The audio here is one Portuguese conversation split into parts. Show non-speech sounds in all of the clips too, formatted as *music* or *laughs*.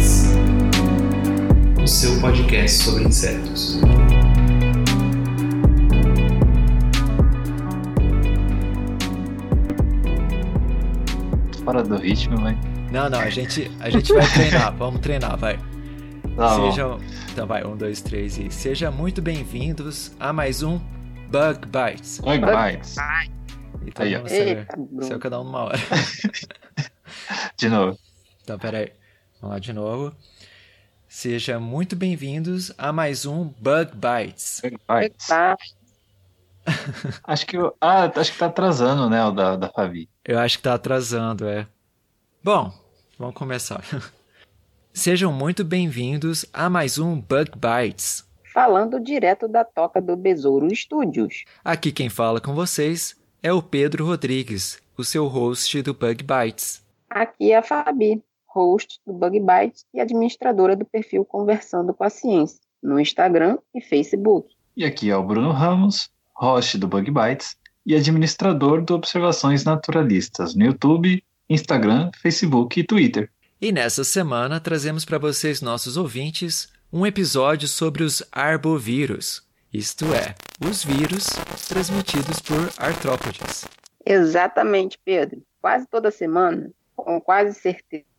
o seu podcast sobre insetos. Fora do ritmo, vai. Não, não, a gente, a gente vai treinar, *laughs* vamos treinar, vai. Tá. Sejam, então vai, um, dois, três e sejam muito bem-vindos a mais um Bug Bites. Bug Bites. E todo Aí, Eita, Bruno. saiu cada um numa hora. *laughs* De novo. Então, peraí, vamos lá de novo. Sejam muito bem-vindos a mais um Bug Bites. Bug Bites. Acho que eu... Ah, acho que tá atrasando, né, o da, da Fabi. Eu acho que tá atrasando, é. Bom, vamos começar. *laughs* Sejam muito bem-vindos a mais um Bug Bites. Falando direto da toca do Besouro Studios. Aqui quem fala com vocês é o Pedro Rodrigues, o seu host do Bug Bites. Aqui é a Fabi, host do Bug Bites e administradora do perfil Conversando com a Ciência, no Instagram e Facebook. E aqui é o Bruno Ramos, host do Bug Bites e administrador do Observações Naturalistas no YouTube, Instagram, Facebook e Twitter. E nessa semana trazemos para vocês, nossos ouvintes, um episódio sobre os arbovírus, isto é, os vírus transmitidos por artrópodes. Exatamente, Pedro. Quase toda semana, com quase certeza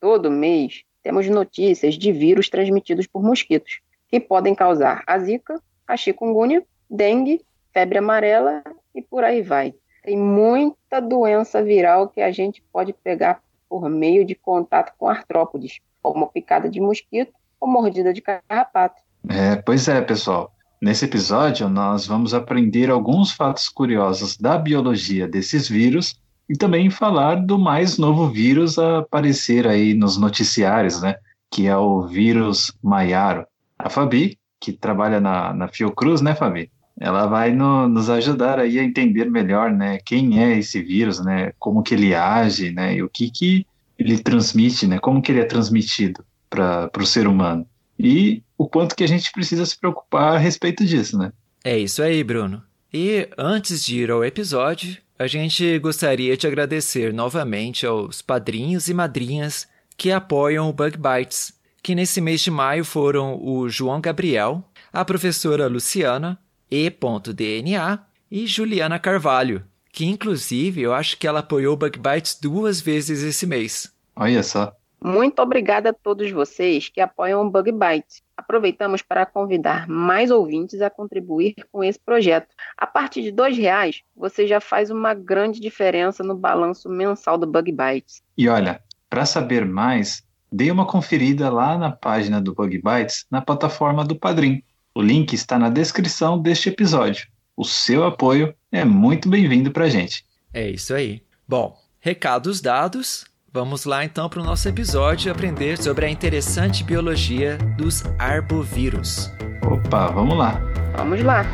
todo mês, temos notícias de vírus transmitidos por mosquitos, que podem causar a zika, a chikungunya, dengue, febre amarela e por aí vai. Tem muita doença viral que a gente pode pegar por meio de contato com artrópodes, como picada de mosquito ou mordida de carrapato. É, pois é, pessoal. Nesse episódio, nós vamos aprender alguns fatos curiosos da biologia desses vírus e também falar do mais novo vírus a aparecer aí nos noticiários, né? Que é o vírus Maiaro. A Fabi, que trabalha na, na Fiocruz, né, Fabi? Ela vai no- nos ajudar aí a entender melhor, né? Quem é esse vírus, né? Como que ele age, né? E o que que ele transmite, né? Como que ele é transmitido para o ser humano e o quanto que a gente precisa se preocupar a respeito disso, né? É isso aí, Bruno. E antes de ir ao episódio, a gente gostaria de agradecer novamente aos padrinhos e madrinhas que apoiam o Bug Bites, que nesse mês de maio foram o João Gabriel, a professora Luciana, E.DNA e Juliana Carvalho, que inclusive eu acho que ela apoiou o Bug Bites duas vezes esse mês. Olha só. Muito obrigada a todos vocês que apoiam o Bug Bites. Aproveitamos para convidar mais ouvintes a contribuir com esse projeto. A partir de R$ reais, você já faz uma grande diferença no balanço mensal do Bug Bites. E olha, para saber mais, dê uma conferida lá na página do Bug Bites na plataforma do Padrim. O link está na descrição deste episódio. O seu apoio é muito bem-vindo para a gente. É isso aí. Bom, recados dados, vamos lá então para o nosso episódio aprender sobre a interessante biologia dos arbovírus. Opa, vamos lá. Vamos lá!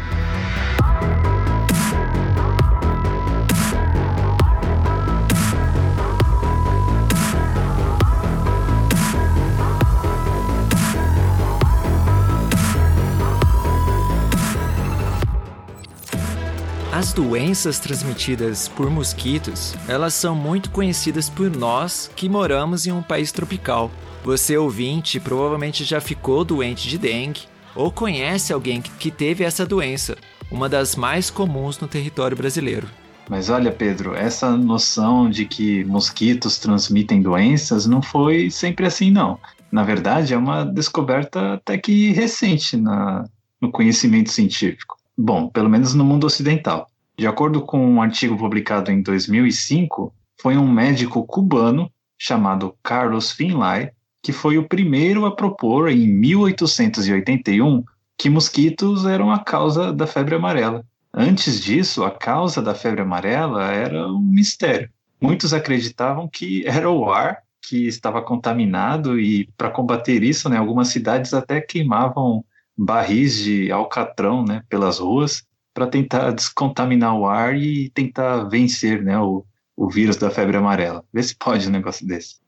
As doenças transmitidas por mosquitos, elas são muito conhecidas por nós que moramos em um país tropical. Você ouvinte provavelmente já ficou doente de dengue ou conhece alguém que- teve essa doença, uma das mais comuns no território brasileiro. Mas olha, Pedro, essa noção de que mosquitos transmitem doenças não foi sempre assim, não. Na verdade, é uma descoberta até que recente na- no conhecimento científico. Bom, pelo menos no mundo ocidental. De acordo com um artigo publicado em 2005, foi um médico cubano chamado Carlos Finlay que foi o primeiro a propor, em 1881, que mosquitos eram a causa da febre amarela. Antes disso, a causa da febre amarela era um mistério. Muitos acreditavam que era o ar que estava contaminado e para combater isso, né, algumas cidades até queimavam barris de alcatrão, né, pelas ruas para tentar descontaminar o ar e tentar vencer, né, o, o vírus da febre amarela. Vê se pode um negócio desse.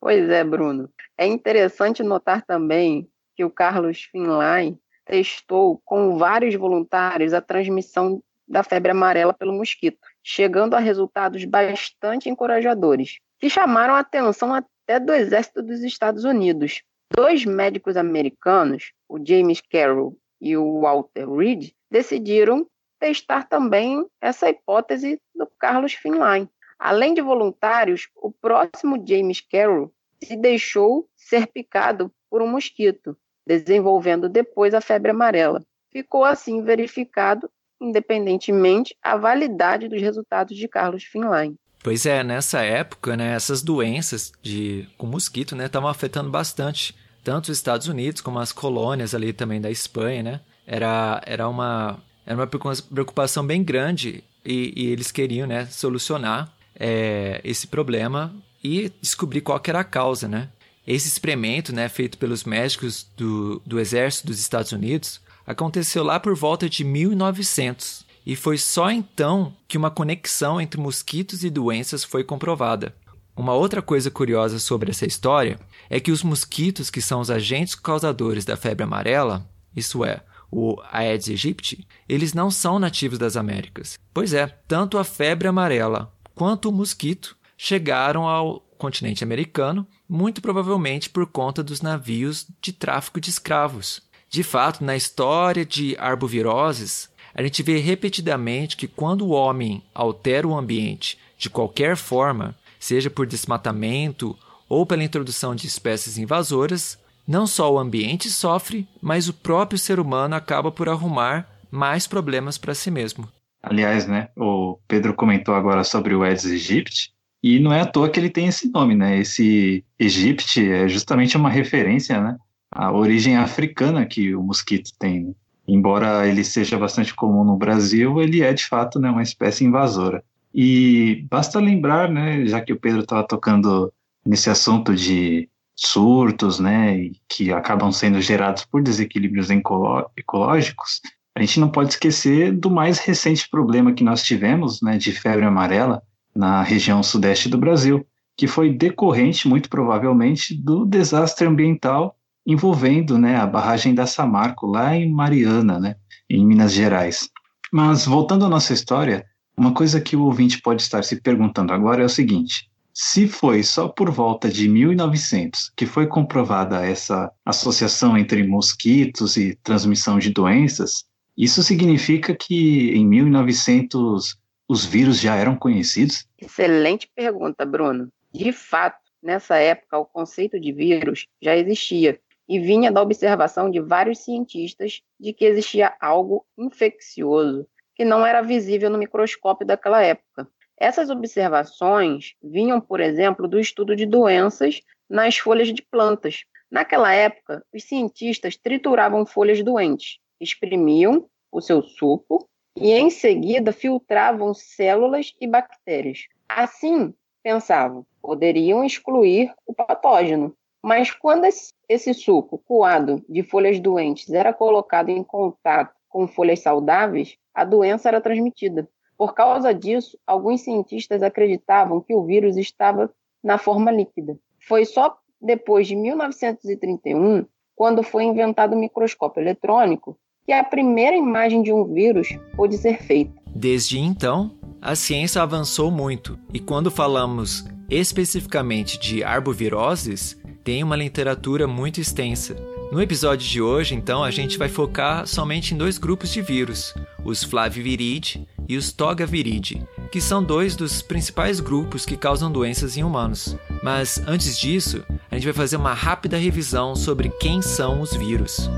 Pois é, Bruno. É interessante notar também que o Carlos Finlay testou com vários voluntários a transmissão da febre amarela pelo mosquito, chegando a resultados bastante encorajadores, que chamaram a atenção até do Exército dos Estados Unidos. Dois médicos americanos, o James Carroll e o Walter Reed, decidiram testar também essa hipótese do Carlos Finlay. Além de voluntários, o próximo James Carroll se deixou ser picado por um mosquito, desenvolvendo depois a febre amarela. Ficou assim verificado, independentemente, a validade dos resultados de Carlos Finlay. Pois é, nessa época, né, essas doenças de com mosquito, né, estavam afetando bastante tanto os Estados Unidos como as colônias ali também da Espanha, né? Era, era uma era uma preocupação bem grande e, e eles queriam, né, solucionar é, esse problema e descobrir qual era a causa, né? Esse experimento, né, feito pelos médicos do, do Exército dos Estados Unidos, aconteceu lá por volta de 1900 e foi só então que uma conexão entre mosquitos e doenças foi comprovada. Uma outra coisa curiosa sobre essa história é que os mosquitos, que são os agentes causadores da febre amarela, isso é, o Aedes aegypti, eles não são nativos das Américas. Pois é, tanto a febre amarela quanto o mosquito chegaram ao continente americano, muito provavelmente por conta dos navios de tráfico de escravos. De fato, na história de arboviroses, a gente vê repetidamente que quando o homem altera o ambiente de qualquer forma, seja por desmatamento ou pela introdução de espécies invasoras, não só o ambiente sofre, mas o próprio ser humano acaba por arrumar mais problemas para si mesmo. Aliás, né, o Pedro comentou agora sobre o Aedes aegypti, e não é à toa que ele tem esse nome, né? Esse aegypti é justamente uma referência, né, à origem africana que o mosquito tem. Embora ele seja bastante comum no Brasil, ele é de fato né, uma espécie invasora. E basta lembrar, né, já que o Pedro estava tocando nesse assunto de surtos, né, que acabam sendo gerados por desequilíbrios ecológicos, a gente não pode esquecer do mais recente problema que nós tivemos, né, de febre amarela na região sudeste do Brasil, que foi decorrente, muito provavelmente, do desastre ambiental envolvendo, né, a barragem da Samarco lá em Mariana, né, em Minas Gerais. Mas voltando à nossa história, uma coisa que o ouvinte pode estar se perguntando agora é o seguinte: se foi só por volta de 1900 que foi comprovada essa associação entre mosquitos e transmissão de doenças, isso significa que em 1900 os vírus já eram conhecidos? Excelente pergunta, Bruno. De fato, nessa época o conceito de vírus já existia e vinha da observação de vários cientistas de que existia algo infeccioso que não era visível no microscópio daquela época. Essas observações vinham, por exemplo, do estudo de doenças nas folhas de plantas. Naquela época, os cientistas trituravam folhas doentes, exprimiam o seu suco e, em seguida, filtravam células e bactérias. Assim, pensavam, poderiam excluir o patógeno. Mas quando esse suco coado de folhas doentes era colocado em contato com folhas saudáveis, a doença era transmitida. Por causa disso, alguns cientistas acreditavam que o vírus estava na forma líquida. Foi só depois de 1931, quando foi inventado o microscópio eletrônico, que a primeira imagem de um vírus pôde ser feita. Desde então, a ciência avançou muito, e quando falamos especificamente de arboviroses, tem uma literatura muito extensa. No episódio de hoje, então, a gente vai focar somente em dois grupos de vírus, os Flaviviridae e os Togaviridae, que são dois dos principais grupos que causam doenças em humanos. Mas antes disso, a gente vai fazer uma rápida revisão sobre quem são os vírus.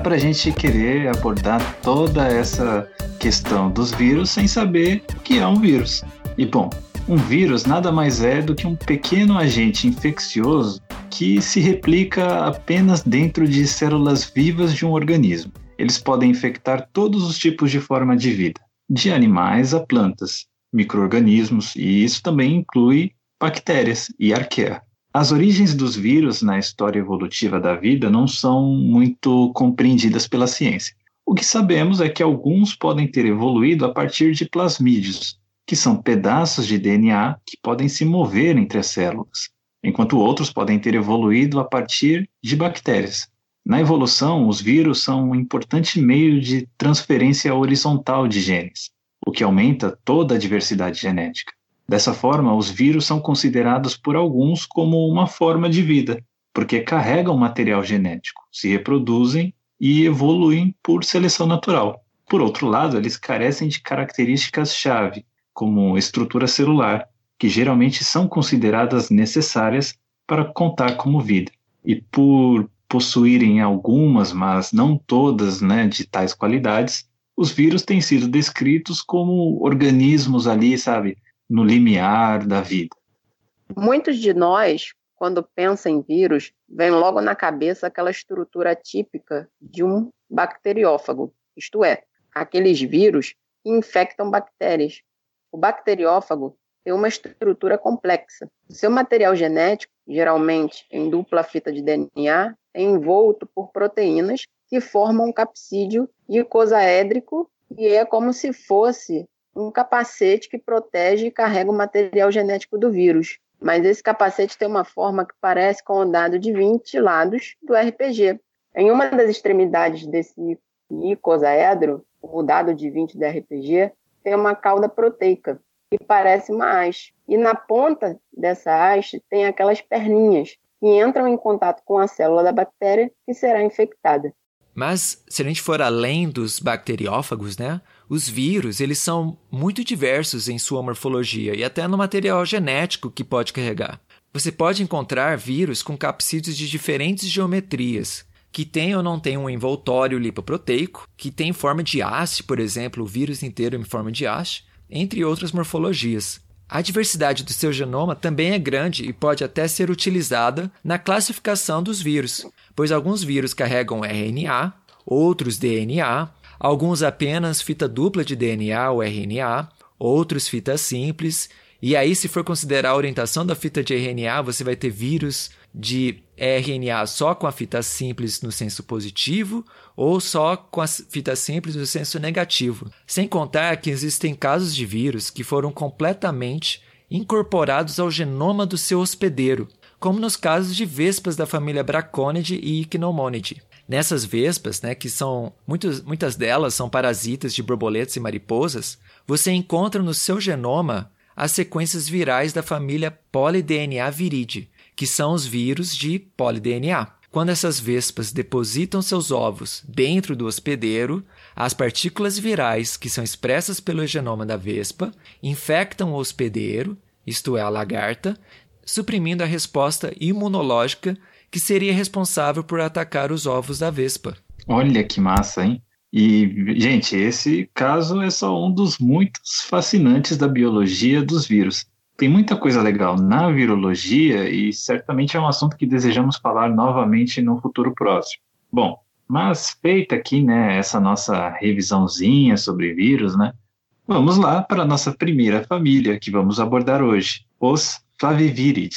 Para a gente querer abordar toda essa questão dos vírus sem saber o que é um vírus. E bom, um vírus nada mais é do que um pequeno agente infeccioso que se replica apenas dentro de células vivas de um organismo. Eles podem infectar todos os tipos de forma de vida, de animais a plantas, microorganismos, e isso também inclui bactérias e arqueia. As origens dos vírus na história evolutiva da vida não são muito compreendidas pela ciência. O que sabemos é que alguns podem ter evoluído a partir de plasmídeos, que são pedaços de DNA que podem se mover entre as células, enquanto outros podem ter evoluído a partir de bactérias. Na evolução, os vírus são um importante meio de transferência horizontal de genes, o que aumenta toda a diversidade genética. Dessa forma, os vírus são considerados por alguns como uma forma de vida, porque carregam material genético, se reproduzem e evoluem por seleção natural. Por outro lado, eles carecem de características-chave, como estrutura celular, que geralmente são consideradas necessárias para contar como vida. E por possuírem algumas, mas não todas, né, de tais qualidades, os vírus têm sido descritos como organismos ali, sabe, no limiar da vida. Muitos de nós, quando pensam em vírus, vem logo na cabeça aquela estrutura típica de um bacteriófago, isto é, aqueles vírus que infectam bactérias. O bacteriófago tem uma estrutura complexa. O seu material genético, geralmente em dupla fita de DNA, é envolto por proteínas que formam um capsídeo icosaédrico e é como se fosse um capacete que protege e carrega o material genético do vírus. Mas esse capacete tem uma forma que parece com o dado de 20 lados do RPG. Em uma das extremidades desse icosaedro, o dado de 20 do RPG, tem uma cauda proteica, que parece uma haste. E na ponta dessa haste tem aquelas perninhas que entram em contato com a célula da bactéria que será infectada. Mas se a gente for além dos bacteriófagos, né? Os vírus, eles são muito diversos em sua morfologia e até no material genético que pode carregar. Você pode encontrar vírus com capsídeos de diferentes geometrias, que tem ou não tem um envoltório lipoproteico, que tem forma de haste, por exemplo, o vírus inteiro em forma de haste, entre outras morfologias. A diversidade do seu genoma também é grande e pode até ser utilizada na classificação dos vírus, pois alguns vírus carregam RNA, outros DNA, alguns apenas fita dupla de DNA ou RNA, outros fita simples. E aí, se for considerar a orientação da fita de RNA, você vai ter vírus de RNA só com a fita simples no senso positivo ou só com a fita simples no senso negativo. Sem contar que existem casos de vírus que foram completamente incorporados ao genoma do seu hospedeiro, como nos casos de vespas da família Braconidae e Ichneumonidae. Nessas vespas, né, que são muitos, muitas delas são parasitas de borboletas e mariposas, você encontra no seu genoma as sequências virais da família PolyDNA viride, que são os vírus de PolyDNA. Quando essas vespas depositam seus ovos dentro do hospedeiro, as partículas virais que são expressas pelo genoma da vespa infectam o hospedeiro, isto é, a lagarta, suprimindo a resposta imunológica que seria responsável por atacar os ovos da vespa. Olha que massa, hein? E, gente, esse caso é só um dos muitos fascinantes da biologia dos vírus. Tem muita coisa legal na virologia e certamente é um assunto que desejamos falar novamente no futuro próximo. Bom, mas feita aqui, né, essa nossa revisãozinha sobre vírus, né? Vamos lá para a nossa primeira família que vamos abordar hoje, os Flaviviridae.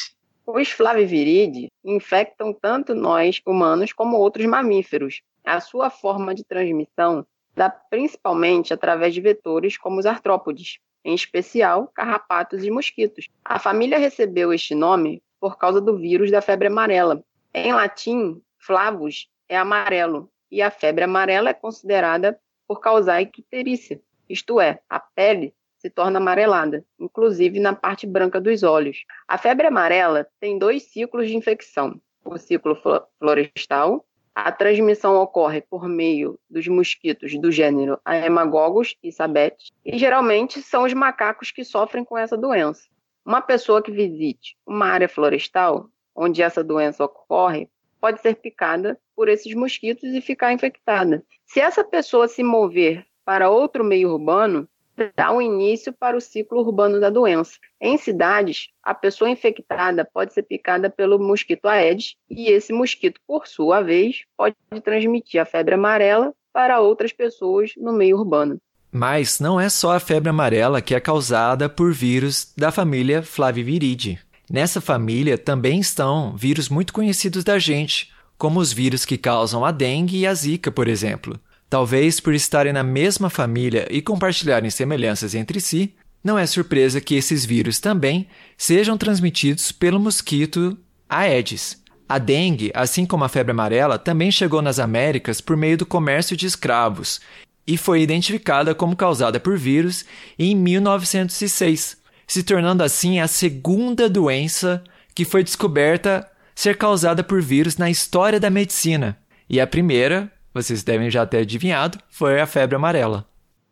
Os flaviviridae infectam tanto nós humanos como outros mamíferos. A sua forma de transmissão dá principalmente através de vetores como os artrópodes, em especial carrapatos e mosquitos. A família recebeu este nome por causa do vírus da febre amarela. Em latim, flavus é amarelo e a febre amarela é considerada por causar icterícia, isto é, a pele se torna amarelada, inclusive na parte branca dos olhos. A febre amarela tem dois ciclos de infecção: o ciclo florestal, a transmissão ocorre por meio dos mosquitos do gênero Aemagogos e Sabetes, e geralmente são os macacos que sofrem com essa doença. Uma pessoa que visite uma área florestal onde essa doença ocorre pode ser picada por esses mosquitos e ficar infectada. Se essa pessoa se mover para outro meio urbano, dá um início para o ciclo urbano da doença. Em cidades, a pessoa infectada pode ser picada pelo mosquito Aedes e esse mosquito, por sua vez, pode transmitir a febre amarela para outras pessoas no meio urbano. Mas não é só a febre amarela que é causada por vírus da família Flaviviridae. Nessa família também estão vírus muito conhecidos da gente, como os vírus que causam a dengue e a zika, por exemplo. Talvez por estarem na mesma família e compartilharem semelhanças entre si, não é surpresa que esses vírus também sejam transmitidos pelo mosquito Aedes. A dengue, assim como a febre amarela, também chegou nas Américas por meio do comércio de escravos e foi identificada como causada por vírus em 1906, se tornando assim a segunda doença que foi descoberta ser causada por vírus na história da medicina. E a primeira vocês devem já ter adivinhado, foi a febre amarela.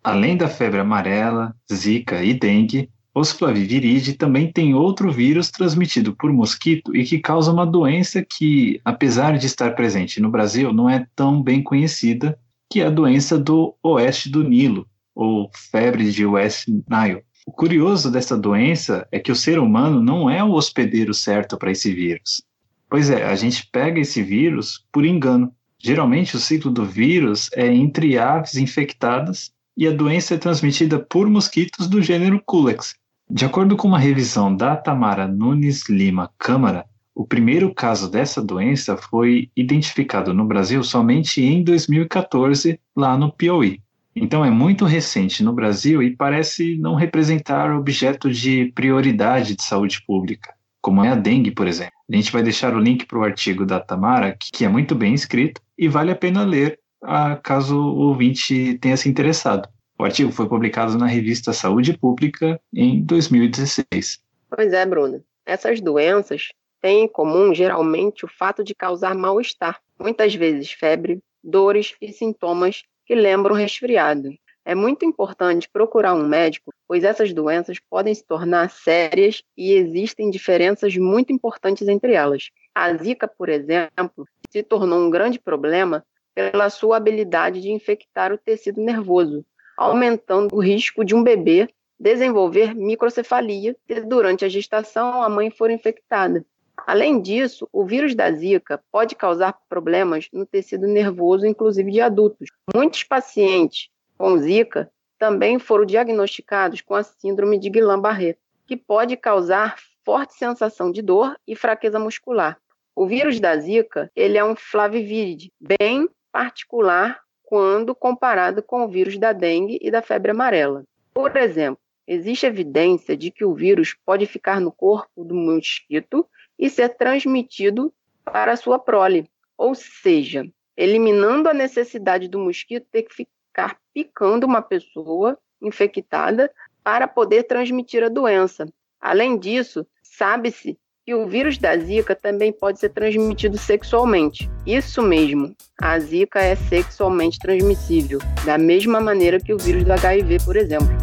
Além da febre amarela, zika e dengue, os flaviviridae também têm outro vírus transmitido por mosquito e que causa uma doença que, apesar de estar presente no Brasil, não é tão bem conhecida, que é a doença do oeste do Nilo, ou febre de West Nile. O curioso dessa doença é que o ser humano não é o hospedeiro certo para esse vírus. Pois é, a gente pega esse vírus por engano. Geralmente, o ciclo do vírus é entre aves infectadas e a doença é transmitida por mosquitos do gênero Culex. De acordo com uma revisão da Tamara Nunes Lima Câmara, o primeiro caso dessa doença foi identificado no Brasil somente em 2014, lá no Piauí. Então é muito recente no Brasil e parece não representar objeto de prioridade de saúde pública, como é a dengue, por exemplo. A gente vai deixar o link para o artigo da Tamara, que é muito bem escrito e vale a pena ler ah, caso o ouvinte tenha se interessado. O artigo foi publicado na revista Saúde Pública em 2016. Pois é, Bruno. Essas doenças têm em comum geralmente o fato de causar mal-estar, muitas vezes febre, dores e sintomas que lembram resfriado. É muito importante procurar um médico, pois essas doenças podem se tornar sérias e existem diferenças muito importantes entre elas. A Zika, por exemplo, se tornou um grande problema pela sua habilidade de infectar o tecido nervoso, aumentando o risco de um bebê desenvolver microcefalia se durante a gestação a mãe for infectada. Além disso, o vírus da Zika pode causar problemas no tecido nervoso, inclusive de adultos. Muitos pacientes com Zika também foram diagnosticados com a síndrome de Guillain-Barré, que pode causar forte sensação de dor e fraqueza muscular. O vírus da Zika, ele é um flavivíride bem particular quando comparado com o vírus da dengue e da febre amarela. Por exemplo, existe evidência de que o vírus pode ficar no corpo do mosquito e ser transmitido para a sua prole, ou seja, eliminando a necessidade do mosquito ter que ficar picando uma pessoa infectada para poder transmitir a doença. Além disso, sabe-se que o vírus da Zika também pode ser transmitido sexualmente. Isso mesmo, a Zika é sexualmente transmissível, da mesma maneira que o vírus do HIV, por exemplo.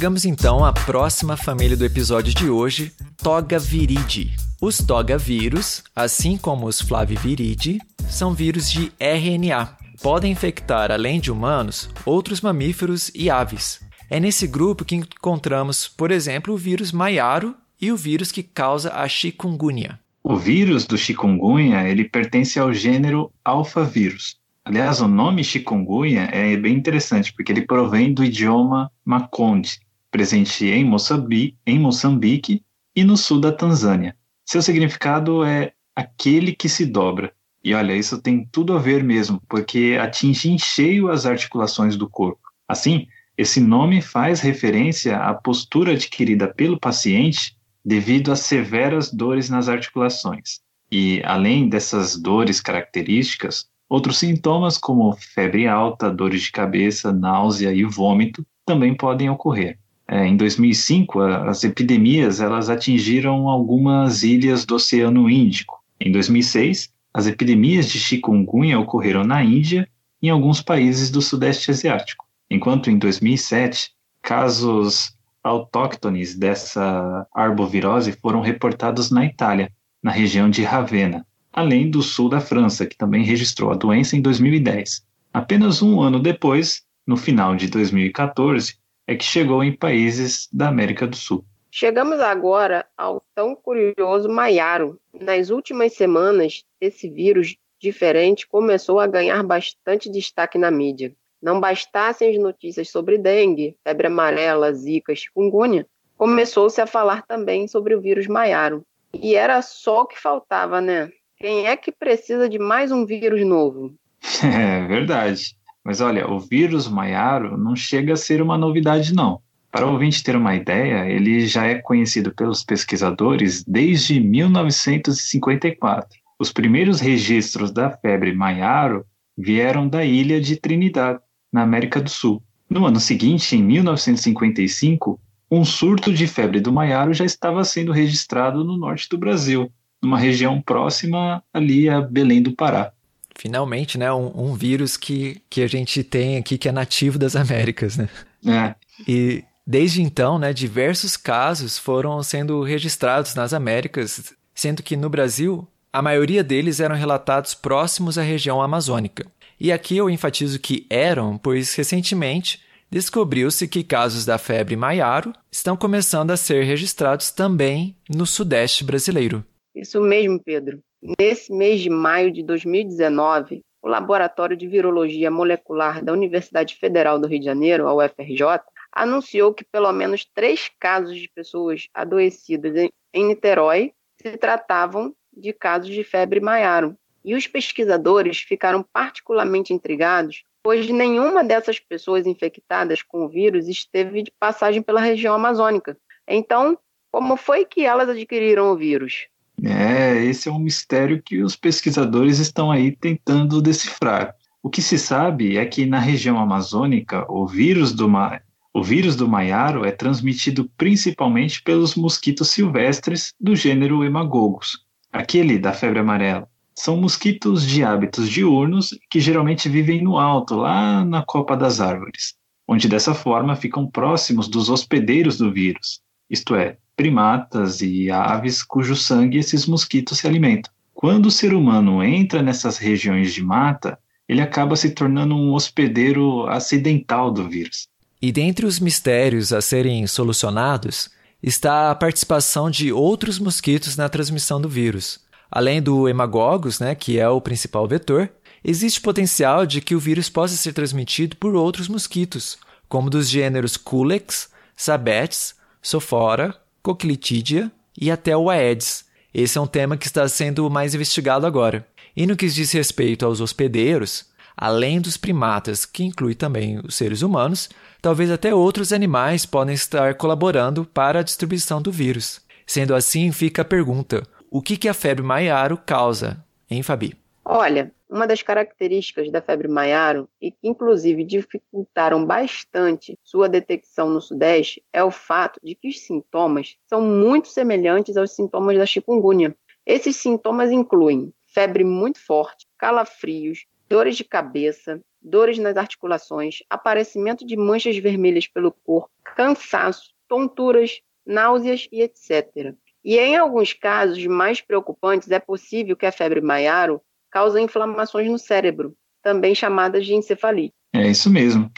Chegamos então à próxima família do episódio de hoje, Togaviridae. Os togavírus, assim como os flaviviridae, são vírus de RNA. Podem infectar, além de humanos, outros mamíferos e aves. É nesse grupo que encontramos, por exemplo, o vírus Maiaro e o vírus que causa a chikungunya. O vírus do chikungunya ele pertence ao gênero alfavírus. Aliás, o nome chikungunya é bem interessante, porque ele provém do idioma Makonde, presente em Moçambique, em Moçambique e no sul da Tanzânia. Seu significado é aquele que se dobra. E olha, isso tem tudo a ver mesmo, porque atinge em cheio as articulações do corpo. Assim, esse nome faz referência à postura adquirida pelo paciente devido às severas dores nas articulações. E além dessas dores características, Outros sintomas, como febre alta, dores de cabeça, náusea e vômito, também podem ocorrer. É, em 2005, as epidemias elas atingiram algumas ilhas do Oceano Índico. Em 2006, as epidemias de chikungunya ocorreram na Índia e em alguns países do Sudeste Asiático, enquanto em 2007, casos autóctones dessa arbovirose foram reportados na Itália, na região de Ravenna, além do sul da França, que também registrou a doença em 2010. Apenas um ano depois, no final de 2014, é que chegou em países da América do Sul. Chegamos agora ao tão curioso Maiaro. Nas últimas semanas, esse vírus diferente começou a ganhar bastante destaque na mídia. Não bastassem as notícias sobre dengue, febre amarela, zika, chikungunya, começou-se a falar também sobre o vírus Maiaro. E era só o que faltava, né? Quem é que precisa de mais um vírus novo? *laughs* É verdade. Mas olha, o vírus Maiaro não chega a ser uma novidade, não. Para o ouvinte ter uma ideia, ele já é conhecido pelos pesquisadores desde 1954. Os primeiros registros da febre Maiaro vieram da ilha de Trinidad, na América do Sul. No ano seguinte, em 1955, um surto de febre do Maiaro já estava sendo registrado no norte do Brasil, numa região próxima ali a Belém do Pará. Finalmente, né? Um, um, vírus que, que a gente tem aqui que é nativo das Américas, né? É. E desde então, né, diversos casos foram sendo registrados nas Américas, sendo que no Brasil a maioria deles eram relatados próximos à região amazônica. E aqui eu enfatizo que eram, pois recentemente descobriu-se que casos da febre Maiaro estão começando a ser registrados também no Sudeste brasileiro. Isso mesmo, Pedro. Nesse mês de maio de 2019, o Laboratório de Virologia Molecular da Universidade Federal do Rio de Janeiro, a UFRJ, anunciou que pelo menos três casos de pessoas adoecidas em Niterói se tratavam de casos de febre maiaro. E os pesquisadores ficaram particularmente intrigados, pois nenhuma dessas pessoas infectadas com o vírus esteve de passagem pela região amazônica. Então, como foi que elas adquiriram o vírus? É, esse é um mistério que os pesquisadores estão aí tentando decifrar. O que se sabe é que na região amazônica, o vírus do, ma... o vírus do Maiaro é transmitido principalmente pelos mosquitos silvestres do gênero Hemagogos, aquele da febre amarela. São mosquitos de hábitos diurnos que geralmente vivem no alto, lá na copa das árvores, onde dessa forma ficam próximos dos hospedeiros do vírus, isto é, primatas e aves cujo sangue esses mosquitos se alimentam. Quando o ser humano entra nessas regiões de mata, ele acaba se tornando um hospedeiro acidental do vírus. E dentre os mistérios a serem solucionados está a participação de outros mosquitos na transmissão do vírus. Além do hemagogos, né, que é o principal vetor, existe potencial de que o vírus possa ser transmitido por outros mosquitos, como dos gêneros Culex, Sabetes, Sophora, Coquilitídea e até o Aedes. Esse é um tema que está sendo mais investigado agora. E no que diz respeito aos hospedeiros, além dos primatas, que inclui também os seres humanos, talvez até outros animais podem estar colaborando para a distribuição do vírus. Sendo assim, fica a pergunta: o que, que a febre Maiaro causa, hein, Fabi? Olha, uma das características da febre Maiaro, e que inclusive dificultaram bastante sua detecção no Sudeste, é o fato de que os sintomas são muito semelhantes aos sintomas da chikungunya. Esses sintomas incluem febre muito forte, calafrios, dores de cabeça, dores nas articulações, aparecimento de manchas vermelhas pelo corpo, cansaço, tonturas, náuseas e etc. E em alguns casos mais preocupantes, é possível que a febre Maiaro causa inflamações no cérebro, também chamadas de encefalite. É isso mesmo.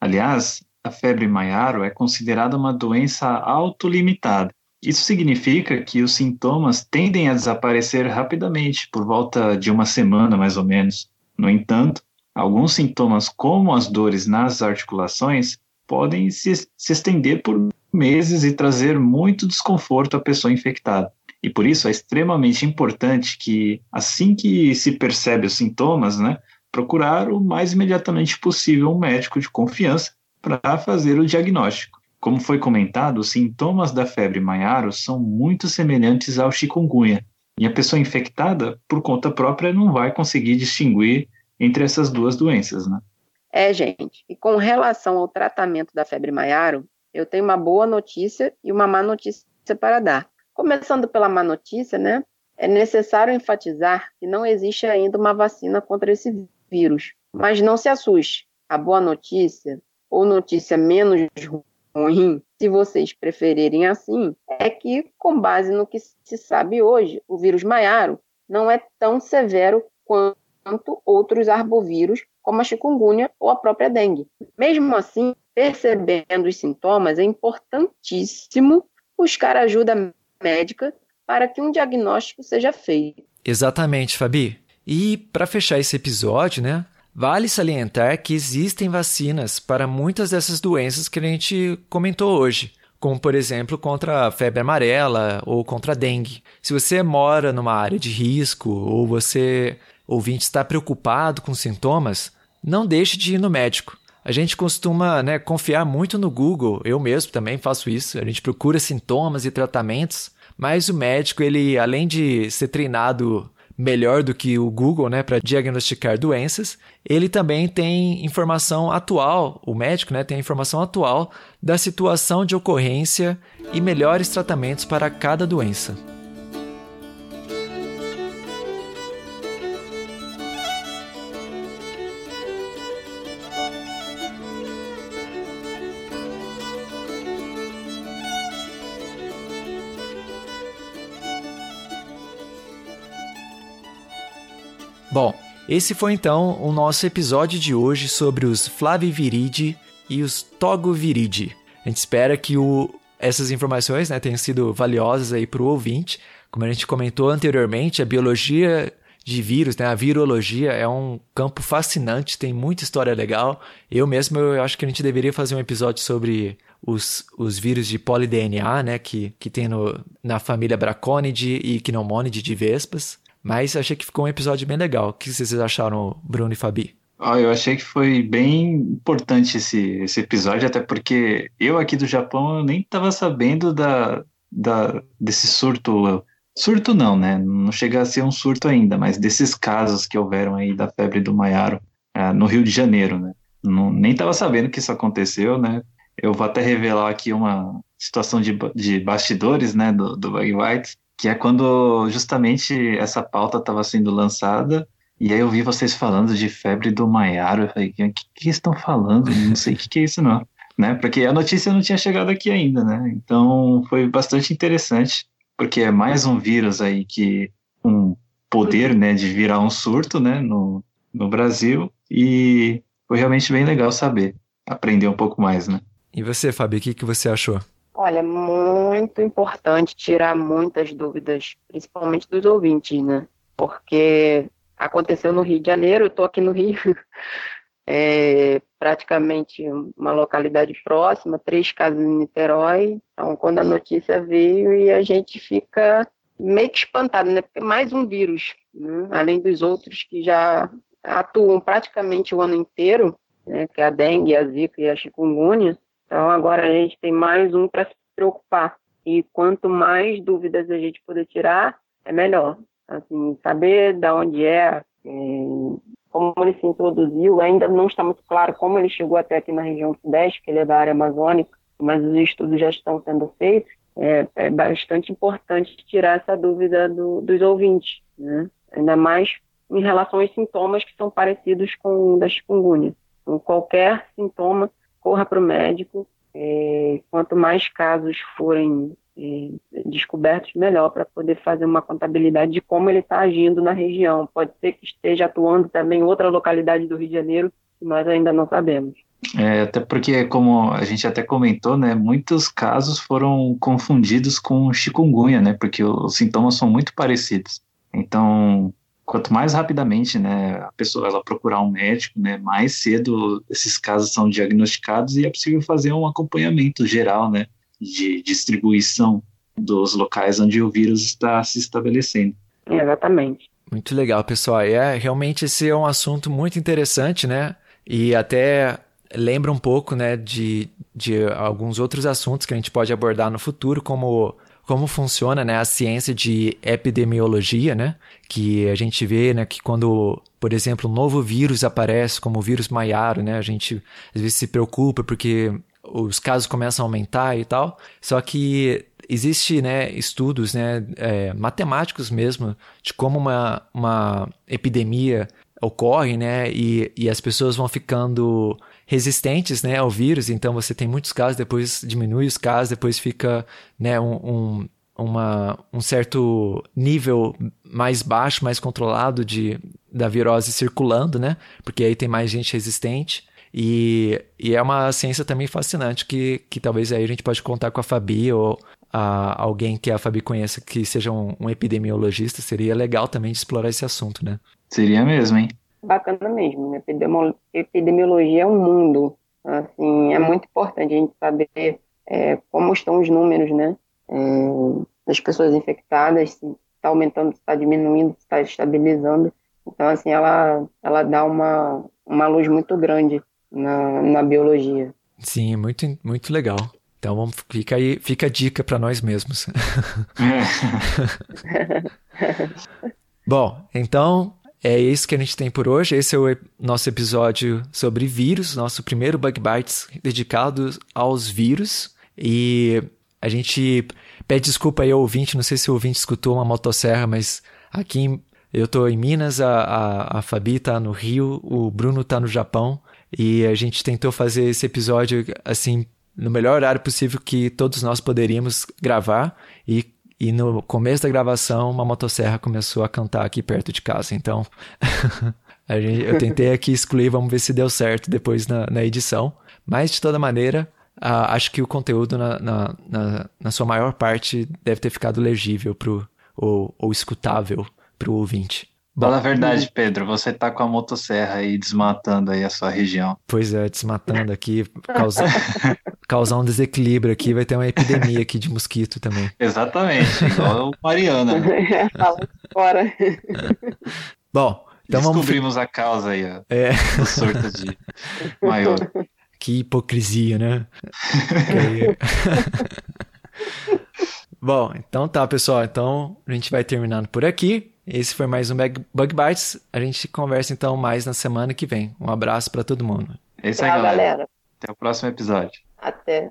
Aliás, a febre Maiaro é considerada uma doença autolimitada. Isso significa que os sintomas tendem a desaparecer rapidamente, por volta de uma semana mais ou menos. No entanto, alguns sintomas, como as dores nas articulações, podem se, se estender por meses e trazer muito desconforto à pessoa infectada. E por isso é extremamente importante que, assim que se percebe os sintomas, né, procurar o mais imediatamente possível um médico de confiança para fazer o diagnóstico. Como foi comentado, os sintomas da febre Maiaro são muito semelhantes ao chikungunya, e a pessoa infectada, por conta própria, não vai conseguir distinguir entre essas duas doenças, né? É, gente. E com relação ao tratamento da febre Maiaro, eu tenho uma boa notícia e uma má notícia para dar. Começando pela má notícia, né? É necessário enfatizar que não existe ainda uma vacina contra esse vírus. Mas não se assuste. A boa notícia, ou notícia menos ruim, se vocês preferirem assim, é que, com base no que se sabe hoje, o vírus maiaro não é tão severo quanto outros arbovírus, como a chikungunya ou a própria dengue. Mesmo assim, percebendo os sintomas, é importantíssimo buscar ajuda médica para que um diagnóstico seja feito. Exatamente, Fabi. E para fechar esse episódio, né? Vale salientar que existem vacinas para muitas dessas doenças que a gente comentou hoje, como por exemplo contra a febre amarela ou contra a dengue. Se você mora numa área de risco ou você, ouvinte, está preocupado com sintomas, não deixe de ir no médico. A gente costuma né, confiar muito no Google, eu mesmo também faço isso. A gente procura sintomas e tratamentos, mas o médico, ele além de ser treinado melhor do que o Google, né, para diagnosticar doenças. Ele também tem informação atual, o médico, né, tem informação atual da situação de ocorrência e melhores tratamentos para cada doença. Bom, esse foi então o nosso episódio de hoje sobre os Flaviviridi e os Togoviridi. A gente espera que o, essas informações né, tenham sido valiosas aí para o ouvinte. Como a gente comentou anteriormente, a biologia de vírus, né, a virologia é um campo fascinante, tem muita história legal. Eu mesmo eu acho que a gente deveria fazer um episódio sobre os, os vírus de polidNA, né, que, que tem no, na família Braconidae e Pneumonidae de vespas. Mas achei que ficou um episódio bem legal. O que vocês acharam, Bruno e Fabi? Ah, eu achei que foi bem importante esse, esse episódio, até porque eu aqui do Japão eu nem estava sabendo da, da, desse surto. Surto não, né? Não chega a ser um surto ainda, mas desses casos que houveram aí da febre do Maiaro uh, no Rio de Janeiro, né? Não, nem estava sabendo que isso aconteceu, né? Eu vou até revelar aqui uma situação de, de bastidores, né, do, do Bug White que é quando justamente essa pauta estava sendo lançada, e aí eu vi vocês falando de febre do Maiaro, eu falei, o que, que estão falando? Não sei o que, que é isso não, *laughs* né? Porque a notícia não tinha chegado aqui ainda, né? Então foi bastante interessante, porque é mais um vírus aí que um poder, né, de virar um surto, né, no, no Brasil, e foi realmente bem legal saber, aprender um pouco mais, né? E você, Fábio, o que, que você achou? Olha, muito importante tirar muitas dúvidas, principalmente dos ouvintes, né? Porque aconteceu no Rio de Janeiro, eu estou aqui no Rio, *laughs* é praticamente uma localidade próxima, três casos em Niterói. Então, quando a notícia veio, e a gente fica meio que espantado, né? Porque mais um vírus, né? além dos outros que já atuam praticamente o ano inteiro, né? que é a dengue, a zika e a chikungunya. Então, agora a gente tem mais um para se preocupar. E quanto mais dúvidas a gente poder tirar, é melhor. Assim, saber de onde é, é, como ele se introduziu, ainda não está muito claro como ele chegou até aqui na região sudeste, que ele é da área amazônica, mas os estudos já estão sendo feitos. É, é bastante importante tirar essa dúvida do, dos ouvintes, né? ainda mais em relação aos sintomas que são parecidos com o da chikungunya. Então, qualquer sintoma corra para o médico. É, quanto mais casos forem é, descobertos, melhor para poder fazer uma contabilidade de como ele está agindo na região. Pode ser que esteja atuando também em outra localidade do Rio de Janeiro, que nós ainda não sabemos. É, até porque, como a gente até comentou, né, muitos casos foram confundidos com chikungunya, né, porque os sintomas são muito parecidos. Então, quanto mais rapidamente, né, a pessoa ela procurar um médico, né, mais cedo esses casos são diagnosticados e é possível fazer um acompanhamento geral, né, de distribuição dos locais onde o vírus está se estabelecendo. Exatamente. Muito legal, pessoal. É realmente esse é um assunto muito interessante, né? E até lembra um pouco, né, de, de alguns outros assuntos que a gente pode abordar no futuro, como como funciona né, a ciência de epidemiologia, né? Que a gente vê né, que quando, por exemplo, um novo vírus aparece, como o vírus Maiaro, né? A gente às vezes se preocupa porque os casos começam a aumentar e tal. Só que existe né, estudos né, é, matemáticos mesmo de como uma, uma epidemia ocorre, né? E, e as pessoas vão ficando resistentes né, ao vírus, então você tem muitos casos, depois diminui os casos, depois fica né, um, um, uma, um certo nível mais baixo, mais controlado de, da virose circulando, né? Porque aí tem mais gente resistente. E, e é uma ciência também fascinante que, que talvez aí a gente pode contar com a Fabi ou a, alguém que a Fabi conheça que seja um, um epidemiologista. Seria legal também de explorar esse assunto, né? Seria mesmo, hein? Bacana mesmo. Né? Epidemiologia é um mundo. Assim, é muito importante a gente saber é, como estão os números, né? É, das pessoas infectadas, se está aumentando, se está diminuindo, se está estabilizando. Então, assim, ela, ela dá uma, uma luz muito grande na, na biologia. Sim, muito, muito legal. Então vamos, fica aí, fica a dica para nós mesmos. *laughs* *laughs* *laughs* Bom, então é isso que a gente tem por hoje. Esse é o nosso episódio sobre vírus, nosso primeiro Bug Bites dedicado aos vírus. E a gente pede desculpa aí ao ouvinte, não sei se o ouvinte escutou uma motosserra, mas aqui eu tô em Minas, a, a, a Fabi tá no Rio, o Bruno tá no Japão. E a gente tentou fazer esse episódio assim no melhor horário possível que todos nós poderíamos gravar e e no começo da gravação, uma motosserra começou a cantar aqui perto de casa. Então, *laughs* gente, eu tentei aqui excluir, vamos ver se deu certo depois na, na edição. Mas, de toda maneira, uh, acho que o conteúdo, na, na, na, na, sua maior parte, deve ter ficado legível pro, ou, ou escutável para o ouvinte. Fala a verdade, Pedro. Você tá com a motosserra aí desmatando aí a sua região. Pois é, desmatando aqui, causa, *laughs* causar um desequilíbrio aqui, vai ter uma epidemia aqui de mosquito também. Exatamente, igual o Mariana. Né? *laughs* Fala fora. Bom, então Descobrimos vamos... a causa aí, ó. É. Do surto de maior. Que hipocrisia, né? *laughs* Bom, então tá, pessoal. Então a gente vai terminando por aqui. Esse foi mais um Bug Bites. A gente conversa então mais na semana que vem. Um abraço para todo mundo. É isso aí, galera. galera. Até o próximo episódio. Até.